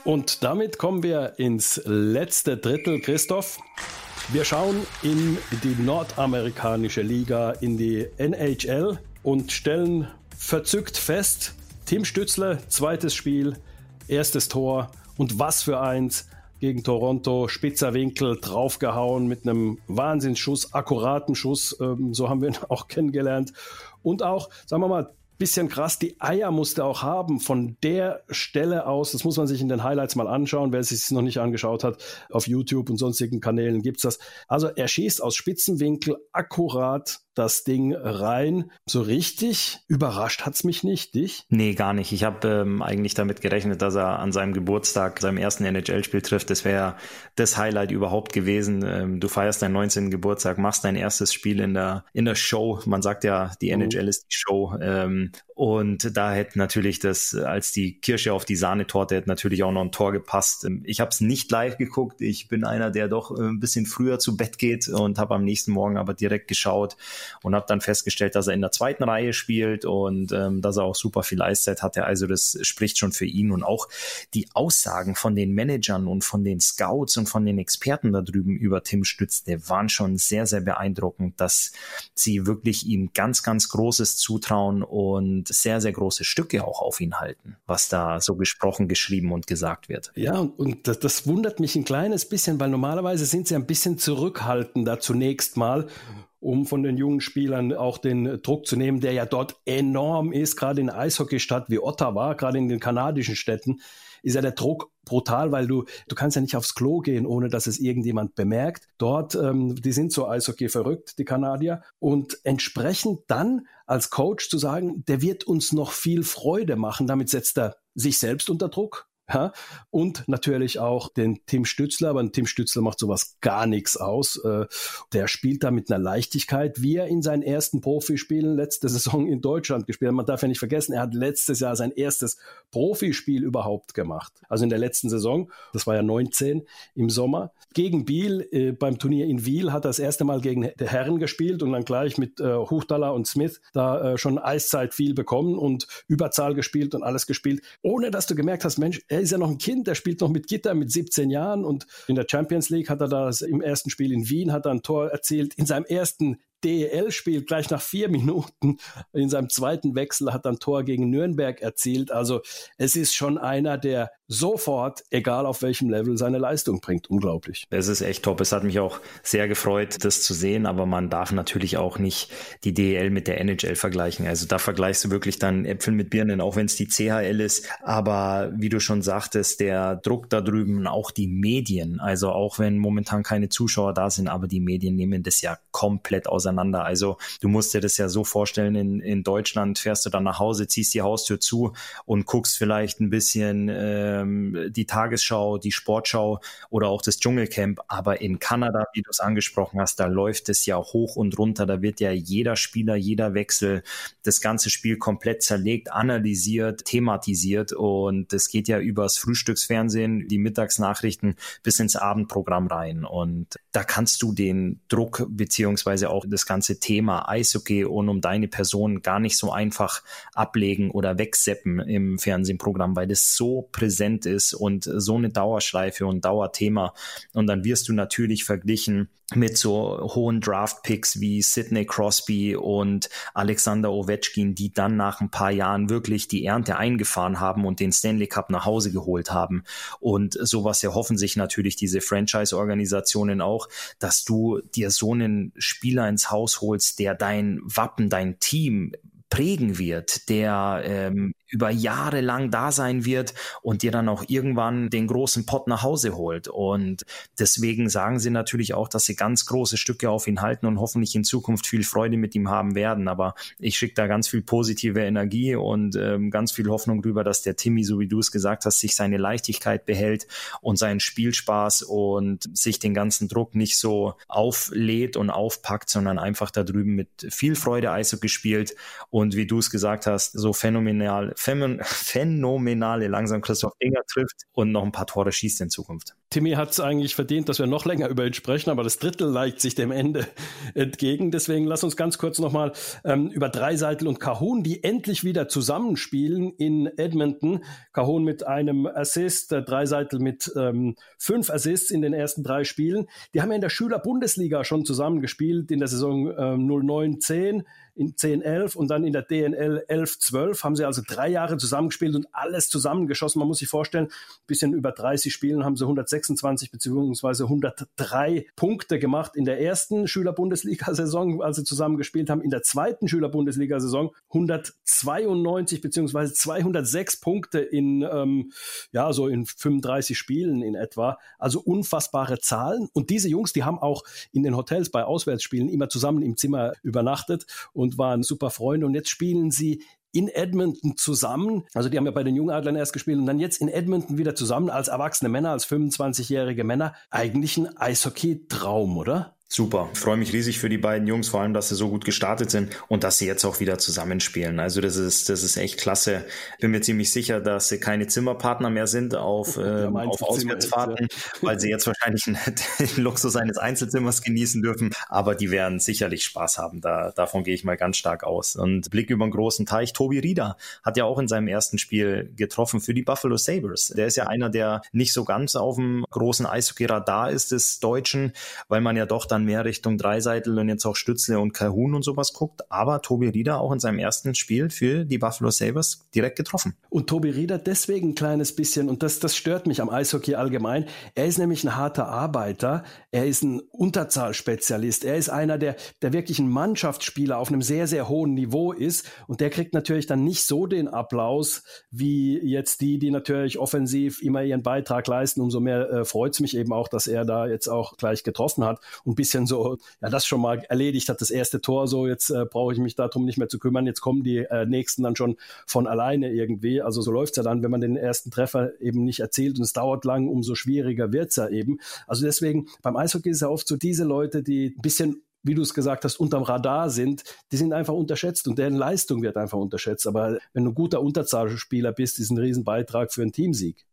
Und damit kommen wir ins letzte Drittel, Christoph. Wir schauen in die nordamerikanische Liga, in die NHL und stellen verzückt fest, Tim Stützle, zweites Spiel, erstes Tor und was für eins gegen Toronto, spitzer Winkel, draufgehauen mit einem Wahnsinnsschuss, akkuraten Schuss, ähm, so haben wir ihn auch kennengelernt. Und auch, sagen wir mal, bisschen krass, die Eier musste auch haben von der Stelle aus. Das muss man sich in den Highlights mal anschauen, wer es sich noch nicht angeschaut hat. Auf YouTube und sonstigen Kanälen gibt's das. Also er schießt aus Spitzenwinkel akkurat das Ding rein. So richtig überrascht hat's mich nicht, dich? Nee, gar nicht. Ich habe ähm, eigentlich damit gerechnet, dass er an seinem Geburtstag, seinem ersten NHL-Spiel trifft. Das wäre das Highlight überhaupt gewesen. Ähm, du feierst deinen 19. Geburtstag, machst dein erstes Spiel in der, in der Show. Man sagt ja, die mhm. NHL ist die Show. Ähm, und da hätte natürlich das als die Kirsche auf die Sahnetorte hätte natürlich auch noch ein Tor gepasst. Ähm, ich habe es nicht live geguckt. Ich bin einer, der doch äh, ein bisschen früher zu Bett geht und habe am nächsten Morgen aber direkt geschaut und habe dann festgestellt, dass er in der zweiten Reihe spielt und ähm, dass er auch super viel Eiszeit hatte. Also das spricht schon für ihn und auch die Aussagen von den Managern und von den Scouts und von den Experten da drüben über Tim Stützle waren schon sehr, sehr beeindruckend, dass sie wirklich ihm ganz, ganz Großes zutrauen und sehr, sehr große Stücke auch auf ihn halten, was da so gesprochen, geschrieben und gesagt wird. Ja, und das, das wundert mich ein kleines bisschen, weil normalerweise sind sie ein bisschen zurückhaltender zunächst mal um von den jungen Spielern auch den Druck zu nehmen, der ja dort enorm ist, gerade in Eishockeystadt wie Ottawa, gerade in den kanadischen Städten, ist ja der Druck brutal, weil du, du kannst ja nicht aufs Klo gehen, ohne dass es irgendjemand bemerkt. Dort, ähm, die sind so Eishockey verrückt, die Kanadier. Und entsprechend dann als Coach zu sagen, der wird uns noch viel Freude machen, damit setzt er sich selbst unter Druck, ja, und natürlich auch den Tim Stützler, aber Tim Stützler macht sowas gar nichts aus. Äh, der spielt da mit einer Leichtigkeit, wie er in seinen ersten Profispielen letzte Saison in Deutschland gespielt hat. Man darf ja nicht vergessen, er hat letztes Jahr sein erstes Profispiel überhaupt gemacht. Also in der letzten Saison, das war ja 19 im Sommer. Gegen Biel, äh, beim Turnier in Wiel, hat er das erste Mal gegen die Herren gespielt und dann gleich mit äh, Huchtaler und Smith da schon Eiszeit viel bekommen und Überzahl gespielt und alles gespielt, ohne dass du gemerkt hast, Mensch, ey, ist er noch ein Kind, der spielt noch mit Gitter mit 17 Jahren und in der Champions League hat er das im ersten Spiel in Wien hat er ein Tor erzielt. In seinem ersten DEL-Spiel gleich nach vier Minuten in seinem zweiten Wechsel hat dann Tor gegen Nürnberg erzielt. Also es ist schon einer, der sofort, egal auf welchem Level, seine Leistung bringt. Unglaublich. Es ist echt top. Es hat mich auch sehr gefreut, das zu sehen, aber man darf natürlich auch nicht die DEL mit der NHL vergleichen. Also da vergleichst du wirklich dann Äpfel mit Birnen, auch wenn es die CHL ist. Aber wie du schon sagtest, der Druck da drüben, auch die Medien, also auch wenn momentan keine Zuschauer da sind, aber die Medien nehmen das ja komplett auseinander. Also du musst dir das ja so vorstellen, in, in Deutschland fährst du dann nach Hause, ziehst die Haustür zu und guckst vielleicht ein bisschen äh, ähm, die Tagesschau, die Sportschau oder auch das Dschungelcamp. Aber in Kanada, wie du es angesprochen hast, da läuft es ja hoch und runter. Da wird ja jeder Spieler, jeder Wechsel, das ganze Spiel komplett zerlegt, analysiert, thematisiert. Und es geht ja übers Frühstücksfernsehen, die Mittagsnachrichten bis ins Abendprogramm rein. Und da kannst du den Druck beziehungsweise auch das ganze Thema Eishockey und um deine Person gar nicht so einfach ablegen oder wegseppen im Fernsehprogramm, weil das so präsent präsent ist und so eine Dauerschleife und Dauerthema. Und dann wirst du natürlich verglichen mit so hohen Draft-Picks wie Sidney Crosby und Alexander Ovechkin, die dann nach ein paar Jahren wirklich die Ernte eingefahren haben und den Stanley Cup nach Hause geholt haben. Und sowas erhoffen sich natürlich diese Franchise-Organisationen auch, dass du dir so einen Spieler ins Haus holst, der dein Wappen, dein Team prägen wird, der ähm, über Jahre lang da sein wird und dir dann auch irgendwann den großen Pott nach Hause holt. Und deswegen sagen sie natürlich auch, dass sie ganz große Stücke auf ihn halten und hoffentlich in Zukunft viel Freude mit ihm haben werden. Aber ich schicke da ganz viel positive Energie und ähm, ganz viel Hoffnung drüber, dass der Timmy, so wie du es gesagt hast, sich seine Leichtigkeit behält und seinen Spielspaß und sich den ganzen Druck nicht so auflädt und aufpackt, sondern einfach da drüben mit viel Freude Eishockey spielt und wie du es gesagt hast, so phänomenal, phänomenale langsam Christoph Dinger trifft und noch ein paar Tore schießt in Zukunft. Timmy hat es eigentlich verdient, dass wir noch länger über ihn sprechen, aber das Drittel neigt sich dem Ende entgegen. Deswegen lass uns ganz kurz nochmal ähm, über Dreiseitel und Cahun, die endlich wieder zusammenspielen in Edmonton. Cahun mit einem Assist, äh, Dreiseitel mit ähm, fünf Assists in den ersten drei Spielen. Die haben ja in der Schüler-Bundesliga schon zusammengespielt in der Saison äh, 09-10 in 10, 11 und dann in der DNL 11, 12 haben sie also drei Jahre zusammengespielt und alles zusammengeschossen. Man muss sich vorstellen, ein bisschen über 30 Spielen haben sie 126 beziehungsweise 103 Punkte gemacht in der ersten Schüler-Bundesliga-Saison, als sie zusammengespielt haben. In der zweiten Schüler-Bundesliga-Saison 192 beziehungsweise 206 Punkte in, ähm, ja, so in 35 Spielen in etwa. Also unfassbare Zahlen. Und diese Jungs, die haben auch in den Hotels bei Auswärtsspielen immer zusammen im Zimmer übernachtet waren super Freunde. Und jetzt spielen sie in Edmonton zusammen. Also die haben ja bei den Jungadlern erst gespielt und dann jetzt in Edmonton wieder zusammen als erwachsene Männer, als 25-jährige Männer. Eigentlich ein Eishockey-Traum, oder? Super. Ich freue mich riesig für die beiden Jungs, vor allem, dass sie so gut gestartet sind und dass sie jetzt auch wieder zusammenspielen. Also das ist, das ist echt klasse. Bin mir ziemlich sicher, dass sie keine Zimmerpartner mehr sind auf, äh, auf Auswärtsfahrten, weil sie jetzt wahrscheinlich den Luxus eines Einzelzimmers genießen dürfen. Aber die werden sicherlich Spaß haben. Da, davon gehe ich mal ganz stark aus. Und Blick über den großen Teich. Tobi Rieder hat ja auch in seinem ersten Spiel getroffen für die Buffalo Sabres. Der ist ja einer, der nicht so ganz auf dem großen Eishockey-Radar ist des Deutschen, weil man ja doch dann dann mehr Richtung Dreiseitel und jetzt auch Stützle und Calhoun und sowas guckt. Aber Tobi Rieder auch in seinem ersten Spiel für die Buffalo Sabres direkt getroffen. Und Tobi Rieder deswegen ein kleines bisschen, und das, das stört mich am Eishockey allgemein. Er ist nämlich ein harter Arbeiter. Er ist ein Unterzahlspezialist. Er ist einer, der, der wirklich ein Mannschaftsspieler auf einem sehr, sehr hohen Niveau ist. Und der kriegt natürlich dann nicht so den Applaus wie jetzt die, die natürlich offensiv immer ihren Beitrag leisten. Umso mehr äh, freut es mich eben auch, dass er da jetzt auch gleich getroffen hat und bis bisschen so, ja, das schon mal erledigt hat, das erste Tor, so jetzt äh, brauche ich mich darum nicht mehr zu kümmern, jetzt kommen die äh, nächsten dann schon von alleine irgendwie. Also so läuft's ja dann, wenn man den ersten Treffer eben nicht erzielt und es dauert lang, umso schwieriger wird's ja eben. Also deswegen, beim Eishockey ist ja oft so diese Leute, die ein bisschen wie du es gesagt hast, unterm Radar sind, die sind einfach unterschätzt und deren Leistung wird einfach unterschätzt. Aber wenn du ein guter Unterzahlspieler bist, ist ein Riesenbeitrag für einen Teamsieg.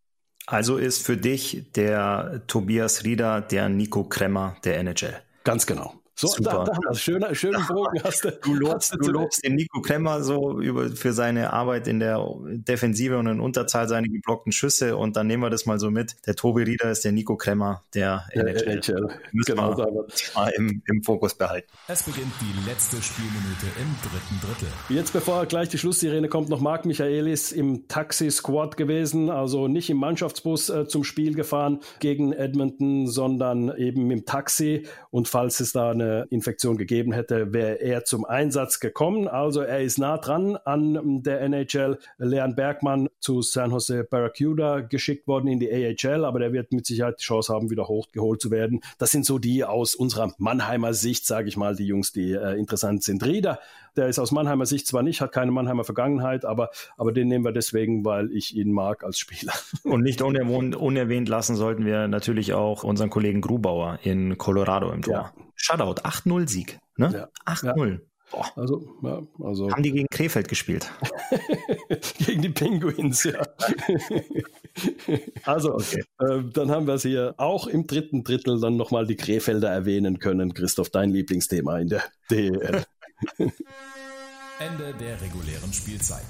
Also ist für dich der Tobias Rieder der Nico Kremmer der NHL. Ganz genau. So, Super. Da, da, schöner, schönen Bogen hast du. Du lobst, du lobst den Nico Kremmer so über, für seine Arbeit in der Defensive und in Unterzahl seine geblockten Schüsse und dann nehmen wir das mal so mit. Der Tobi Rieder ist der Nico Kremmer der, der NHL. NHL. Müssen genau, wir mal im, im Fokus behalten. Es beginnt die letzte Spielminute im dritten Drittel. Jetzt, bevor gleich die Schlusssirene kommt, noch Marc Michaelis im Taxi-Squad gewesen, also nicht im Mannschaftsbus äh, zum Spiel gefahren gegen Edmonton, sondern eben im Taxi und falls es da eine Infektion gegeben hätte, wäre er zum Einsatz gekommen. Also er ist nah dran an der NHL. Leon Bergmann zu San Jose Barracuda geschickt worden in die AHL, aber der wird mit Sicherheit die Chance haben, wieder hochgeholt zu werden. Das sind so die aus unserer Mannheimer Sicht, sage ich mal, die Jungs, die äh, interessant sind. Rieder, der ist aus Mannheimer Sicht zwar nicht, hat keine Mannheimer Vergangenheit, aber, aber den nehmen wir deswegen, weil ich ihn mag als Spieler. Und nicht unerwähnt, unerwähnt lassen sollten wir natürlich auch unseren Kollegen Grubauer in Colorado im Tor. Ja. Shutout, 8-0-Sieg. Ne? Ja. 8-0. Ja. Also, ja, also. Haben die gegen Krefeld gespielt? gegen die Penguins, ja. also, okay. äh, dann haben wir es hier auch im dritten Drittel dann nochmal die Krefelder erwähnen können. Christoph, dein Lieblingsthema in der DEL. Ende der regulären Spielzeit.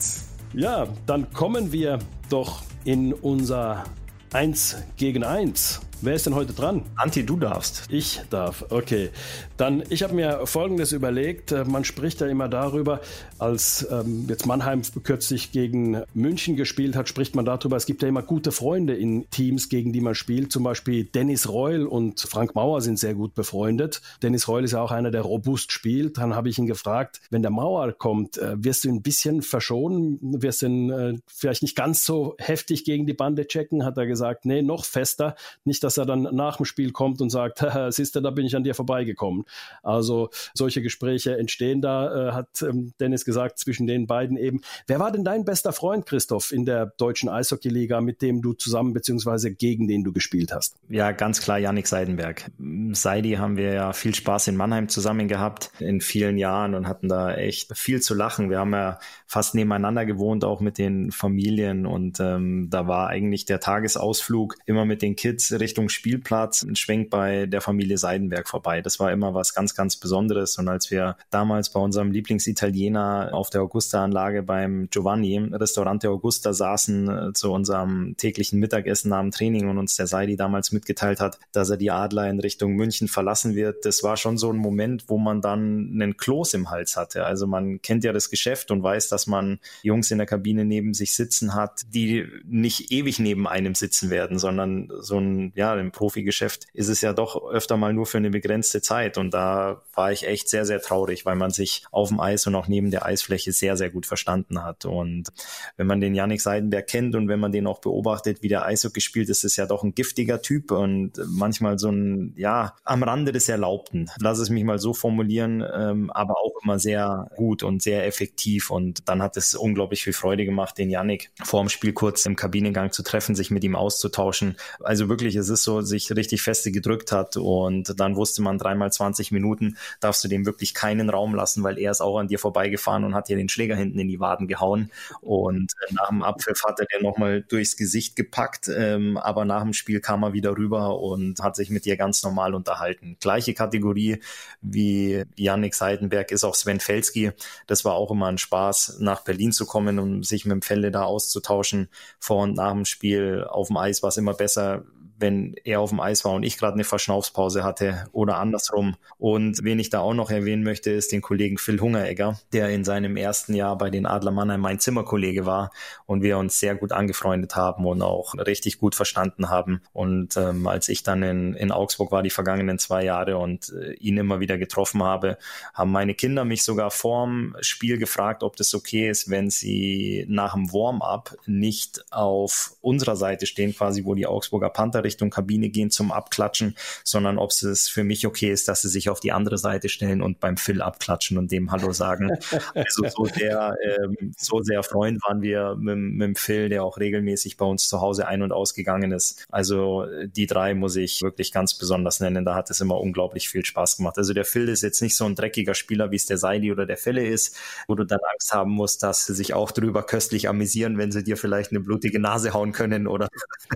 Ja, dann kommen wir doch in unser 1 gegen 1. Wer ist denn heute dran? Anti, du darfst. Ich darf, okay. Dann, ich habe mir Folgendes überlegt. Äh, man spricht ja immer darüber, als ähm, jetzt Mannheim kürzlich gegen München gespielt hat, spricht man darüber, es gibt ja immer gute Freunde in Teams, gegen die man spielt. Zum Beispiel Dennis Reul und Frank Mauer sind sehr gut befreundet. Dennis Reul ist ja auch einer, der robust spielt. Dann habe ich ihn gefragt, wenn der Mauer kommt, äh, wirst du ihn ein bisschen verschonen? Wirst du ihn äh, vielleicht nicht ganz so heftig gegen die Bande checken? Hat er gesagt, nee, noch fester. Nicht, dass er dann nach dem Spiel kommt und sagt, siehst du, da bin ich an dir vorbeigekommen. Also solche Gespräche entstehen da, äh, hat ähm, Dennis gesagt, zwischen den beiden eben. Wer war denn dein bester Freund, Christoph, in der deutschen Eishockeyliga, mit dem du zusammen beziehungsweise gegen den du gespielt hast? Ja, ganz klar Yannick Seidenberg. Seidi haben wir ja viel Spaß in Mannheim zusammen gehabt in vielen Jahren und hatten da echt viel zu lachen. Wir haben ja fast nebeneinander gewohnt, auch mit den Familien und ähm, da war eigentlich der Tagesausflug immer mit den Kids Richtung Spielplatz ein Schwenk bei der Familie Seidenberg vorbei. Das war immer was ganz, ganz Besonderes. Und als wir damals bei unserem Lieblingsitaliener auf der Augusta-Anlage beim Giovanni, Restaurante Augusta, saßen äh, zu unserem täglichen Mittagessen nach dem Training und uns der Seidi damals mitgeteilt hat, dass er die Adler in Richtung München verlassen wird, das war schon so ein Moment, wo man dann einen Kloß im Hals hatte. Also man kennt ja das Geschäft und weiß, dass man Jungs in der Kabine neben sich sitzen hat, die nicht ewig neben einem sitzen werden, sondern so ein, ja, im Profigeschäft ist es ja doch öfter mal nur für eine begrenzte Zeit. Und da war ich echt sehr, sehr traurig, weil man sich auf dem Eis und auch neben der Eisfläche sehr, sehr gut verstanden hat. Und wenn man den Yannick Seidenberg kennt und wenn man den auch beobachtet, wie der Eishockey spielt, ist es ja doch ein giftiger Typ und manchmal so ein, ja, am Rande des Erlaubten. Lass es mich mal so formulieren, ähm, aber auch immer sehr gut und sehr effektiv. Und dann hat es unglaublich viel Freude gemacht, den Yannick vor dem Spiel kurz im Kabinengang zu treffen, sich mit ihm auszutauschen. Also wirklich, es ist so sich richtig feste gedrückt hat und dann wusste man dreimal 20 Minuten darfst du dem wirklich keinen Raum lassen, weil er ist auch an dir vorbeigefahren und hat dir den Schläger hinten in die Waden gehauen und nach dem Abpfiff hat er dir nochmal durchs Gesicht gepackt, ähm, aber nach dem Spiel kam er wieder rüber und hat sich mit dir ganz normal unterhalten. Gleiche Kategorie wie Yannick Seidenberg ist auch Sven Felski. Das war auch immer ein Spaß, nach Berlin zu kommen, um sich mit dem Felde da auszutauschen. Vor und nach dem Spiel auf dem Eis war es immer besser, wenn er auf dem Eis war und ich gerade eine Verschnaufspause hatte oder andersrum. Und wen ich da auch noch erwähnen möchte, ist den Kollegen Phil Hungeregger, der in seinem ersten Jahr bei den Adler Mannheim mein Zimmerkollege war und wir uns sehr gut angefreundet haben und auch richtig gut verstanden haben. Und ähm, als ich dann in, in Augsburg war, die vergangenen zwei Jahre und äh, ihn immer wieder getroffen habe, haben meine Kinder mich sogar vorm Spiel gefragt, ob das okay ist, wenn sie nach dem Warm-up nicht auf unserer Seite stehen, quasi wo die Augsburger Panther Richtung Kabine gehen zum Abklatschen, sondern ob es für mich okay ist, dass sie sich auf die andere Seite stellen und beim Phil abklatschen und dem Hallo sagen. Also so sehr, ähm, so sehr Freund waren wir mit, mit dem Phil, der auch regelmäßig bei uns zu Hause ein- und ausgegangen ist. Also die drei muss ich wirklich ganz besonders nennen. Da hat es immer unglaublich viel Spaß gemacht. Also der Phil ist jetzt nicht so ein dreckiger Spieler, wie es der Seidi oder der Felle ist, wo du dann Angst haben musst, dass sie sich auch drüber köstlich amüsieren, wenn sie dir vielleicht eine blutige Nase hauen können oder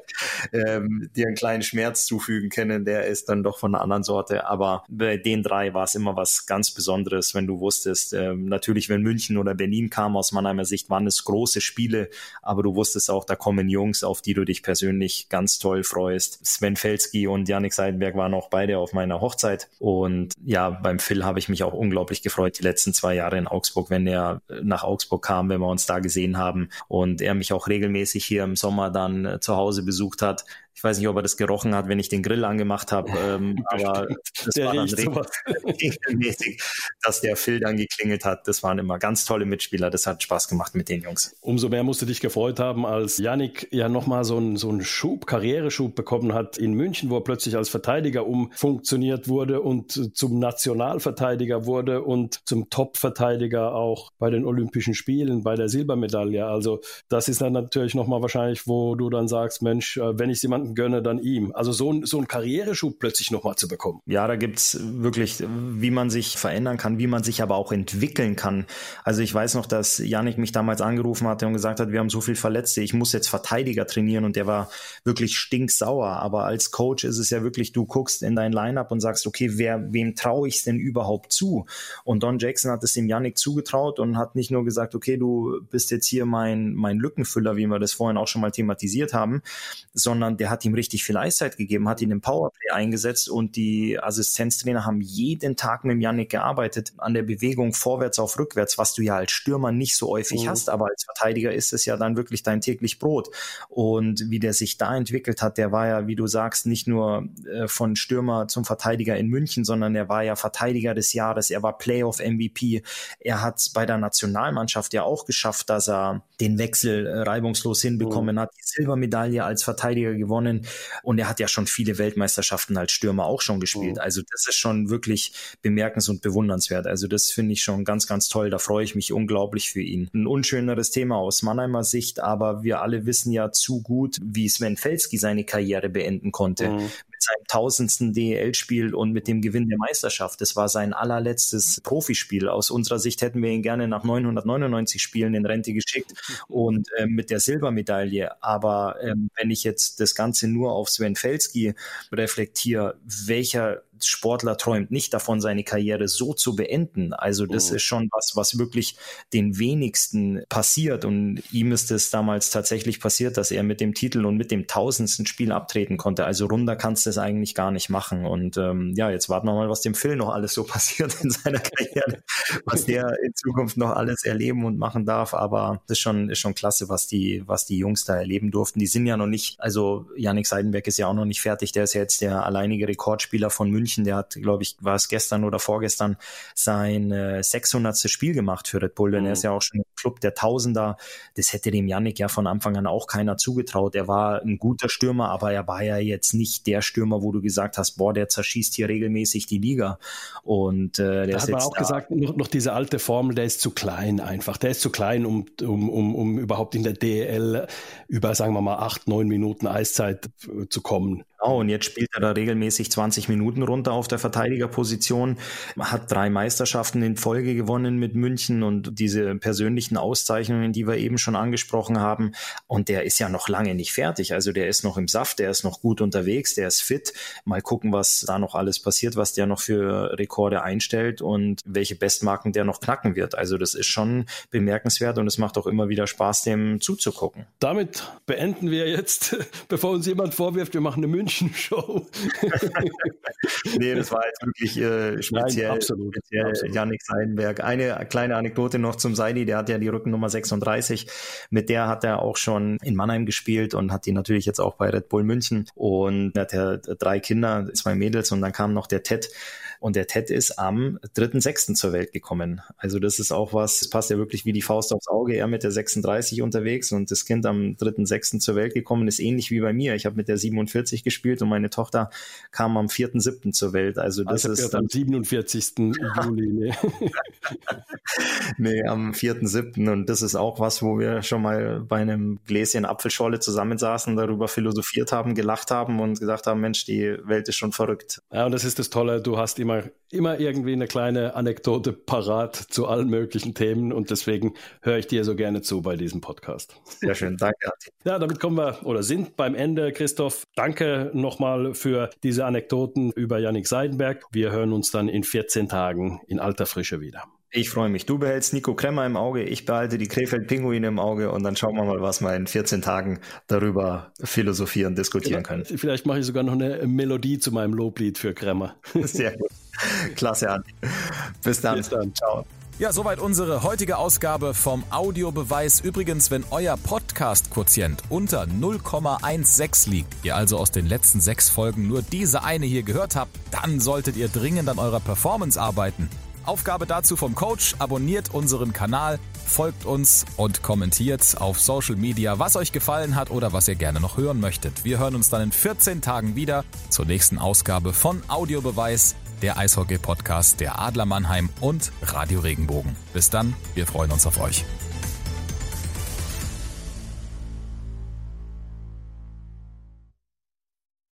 ähm, dir dir einen kleinen Schmerz zufügen können, der ist dann doch von einer anderen Sorte. Aber bei den drei war es immer was ganz Besonderes, wenn du wusstest, äh, natürlich, wenn München oder Berlin kam, aus meiner Sicht waren es große Spiele, aber du wusstest auch, da kommen Jungs, auf die du dich persönlich ganz toll freust. Sven Felski und Janik Seidenberg waren auch beide auf meiner Hochzeit. Und ja, beim Phil habe ich mich auch unglaublich gefreut, die letzten zwei Jahre in Augsburg, wenn er nach Augsburg kam, wenn wir uns da gesehen haben und er mich auch regelmäßig hier im Sommer dann äh, zu Hause besucht hat. Ich weiß nicht, ob er das gerochen hat, wenn ich den Grill angemacht habe, ähm, aber das der war dann regelmäßig, dass der Phil dann geklingelt hat. Das waren immer ganz tolle Mitspieler. Das hat Spaß gemacht mit den Jungs. Umso mehr musst du dich gefreut haben, als Yannick ja nochmal so einen, so einen Schub, Karriereschub bekommen hat in München, wo er plötzlich als Verteidiger umfunktioniert wurde und zum Nationalverteidiger wurde und zum Top-Verteidiger auch bei den Olympischen Spielen, bei der Silbermedaille. Also das ist dann natürlich nochmal wahrscheinlich, wo du dann sagst, Mensch, äh, wenn ich jemanden jemanden gönne, dann ihm. Also so, so einen Karriereschub plötzlich nochmal zu bekommen. Ja, da gibt es wirklich, wie man sich verändern kann, wie man sich aber auch entwickeln kann. Also ich weiß noch, dass Janik mich damals angerufen hatte und gesagt hat, wir haben so viel Verletzte, ich muss jetzt Verteidiger trainieren und der war wirklich stinksauer. Aber als Coach ist es ja wirklich, du guckst in dein Lineup und sagst, okay, wer, wem traue ich es denn überhaupt zu? Und Don Jackson hat es dem Janik zugetraut und hat nicht nur gesagt, okay, du bist jetzt hier mein, mein Lückenfüller, wie wir das vorhin auch schon mal thematisiert haben, sondern der hat ihm richtig viel Eiszeit gegeben, hat ihn im Powerplay eingesetzt und die Assistenztrainer haben jeden Tag mit Yannick gearbeitet an der Bewegung vorwärts auf rückwärts, was du ja als Stürmer nicht so häufig mhm. hast, aber als Verteidiger ist es ja dann wirklich dein täglich Brot. Und wie der sich da entwickelt hat, der war ja, wie du sagst, nicht nur äh, von Stürmer zum Verteidiger in München, sondern er war ja Verteidiger des Jahres, er war Playoff MVP, er hat bei der Nationalmannschaft ja auch geschafft, dass er den Wechsel äh, reibungslos hinbekommen mhm. hat, die Silbermedaille als Verteidiger gewonnen gewonnen und er hat ja schon viele Weltmeisterschaften als Stürmer auch schon gespielt. Mhm. Also das ist schon wirklich bemerkens- und bewundernswert. Also das finde ich schon ganz, ganz toll. Da freue ich mich unglaublich für ihn. Ein unschöneres Thema aus Mannheimer Sicht, aber wir alle wissen ja zu gut, wie Sven Felski seine Karriere beenden konnte. Mhm seinem tausendsten DEL-Spiel und mit dem Gewinn der Meisterschaft. Das war sein allerletztes Profispiel. Aus unserer Sicht hätten wir ihn gerne nach 999 Spielen in Rente geschickt und äh, mit der Silbermedaille. Aber ähm, wenn ich jetzt das Ganze nur auf Sven Felski reflektiere, welcher Sportler träumt nicht davon, seine Karriere so zu beenden. Also das mhm. ist schon was, was wirklich den wenigsten passiert. Und ihm ist es damals tatsächlich passiert, dass er mit dem Titel und mit dem tausendsten Spiel abtreten konnte. Also runder kannst du es eigentlich gar nicht machen. Und ähm, ja, jetzt warten wir mal, was dem Phil noch alles so passiert in seiner Karriere, was der in Zukunft noch alles erleben und machen darf. Aber das ist schon, ist schon klasse, was die, was die Jungs da erleben durften. Die sind ja noch nicht, also Yannick Seidenberg ist ja auch noch nicht fertig. Der ist ja jetzt der alleinige Rekordspieler von München München, der hat, glaube ich, war es gestern oder vorgestern sein äh, 600. Spiel gemacht für Red Bull, denn mhm. er ist ja auch schon im Club der Tausender. Das hätte dem Yannick ja von Anfang an auch keiner zugetraut. Er war ein guter Stürmer, aber er war ja jetzt nicht der Stürmer, wo du gesagt hast, boah, der zerschießt hier regelmäßig die Liga. Und äh, der da ist hat man auch da gesagt, noch, noch diese alte Formel, der ist zu klein einfach. Der ist zu klein, um, um, um, um überhaupt in der DL über, sagen wir mal, acht, neun Minuten Eiszeit äh, zu kommen. Genau, und jetzt spielt er da regelmäßig 20 Minuten runter auf der Verteidigerposition, hat drei Meisterschaften in Folge gewonnen mit München und diese persönlichen Auszeichnungen, die wir eben schon angesprochen haben. Und der ist ja noch lange nicht fertig. Also der ist noch im Saft, der ist noch gut unterwegs, der ist fit. Mal gucken, was da noch alles passiert, was der noch für Rekorde einstellt und welche Bestmarken der noch knacken wird. Also das ist schon bemerkenswert und es macht auch immer wieder Spaß, dem zuzugucken. Damit beenden wir jetzt, bevor uns jemand vorwirft, wir machen eine München Show. nee, das war jetzt wirklich äh, speziell, Nein, absolut, speziell absolut. Janik Seidenberg. Eine kleine Anekdote noch zum Seidi, der hat ja die Rückennummer 36. Mit der hat er auch schon in Mannheim gespielt und hat die natürlich jetzt auch bei Red Bull München. Und er hat ja drei Kinder, zwei Mädels und dann kam noch der Ted. Und der Ted ist am 3.6. zur Welt gekommen. Also das ist auch was, das passt ja wirklich wie die Faust aufs Auge. Er mit der 36 unterwegs und das Kind am 3.6. zur Welt gekommen ist ähnlich wie bei mir. Ich habe mit der 47 gespielt und meine Tochter kam am 4.7. zur Welt. Also das also ist am 47. Juli. Nee. nee, am 4.7. Und das ist auch was, wo wir schon mal bei einem Gläschen Apfelschorle zusammensaßen, darüber philosophiert haben, gelacht haben und gesagt haben, Mensch, die Welt ist schon verrückt. Ja, und das ist das Tolle. Du hast immer wir immer irgendwie eine kleine Anekdote parat zu allen möglichen Themen und deswegen höre ich dir so gerne zu bei diesem Podcast. Sehr schön, danke. Ja, damit kommen wir oder sind beim Ende, Christoph. Danke nochmal für diese Anekdoten über Yannick Seidenberg. Wir hören uns dann in 14 Tagen in alter Frische wieder. Ich freue mich. Du behältst Nico Kremmer im Auge, ich behalte die Krefeld-Pinguine im Auge und dann schauen wir mal, was wir in 14 Tagen darüber philosophieren, diskutieren können. Vielleicht mache ich sogar noch eine Melodie zu meinem Loblied für Kremmer. Sehr gut. Klasse, Andi. Bis dann. Bis dann. Ciao. Ja, soweit unsere heutige Ausgabe vom Audiobeweis. Übrigens, wenn euer Podcast-Quotient unter 0,16 liegt, ihr also aus den letzten sechs Folgen nur diese eine hier gehört habt, dann solltet ihr dringend an eurer Performance arbeiten. Aufgabe dazu vom Coach, abonniert unseren Kanal, folgt uns und kommentiert auf Social Media, was euch gefallen hat oder was ihr gerne noch hören möchtet. Wir hören uns dann in 14 Tagen wieder zur nächsten Ausgabe von Audiobeweis, der Eishockey-Podcast der Adler Mannheim und Radio Regenbogen. Bis dann, wir freuen uns auf euch.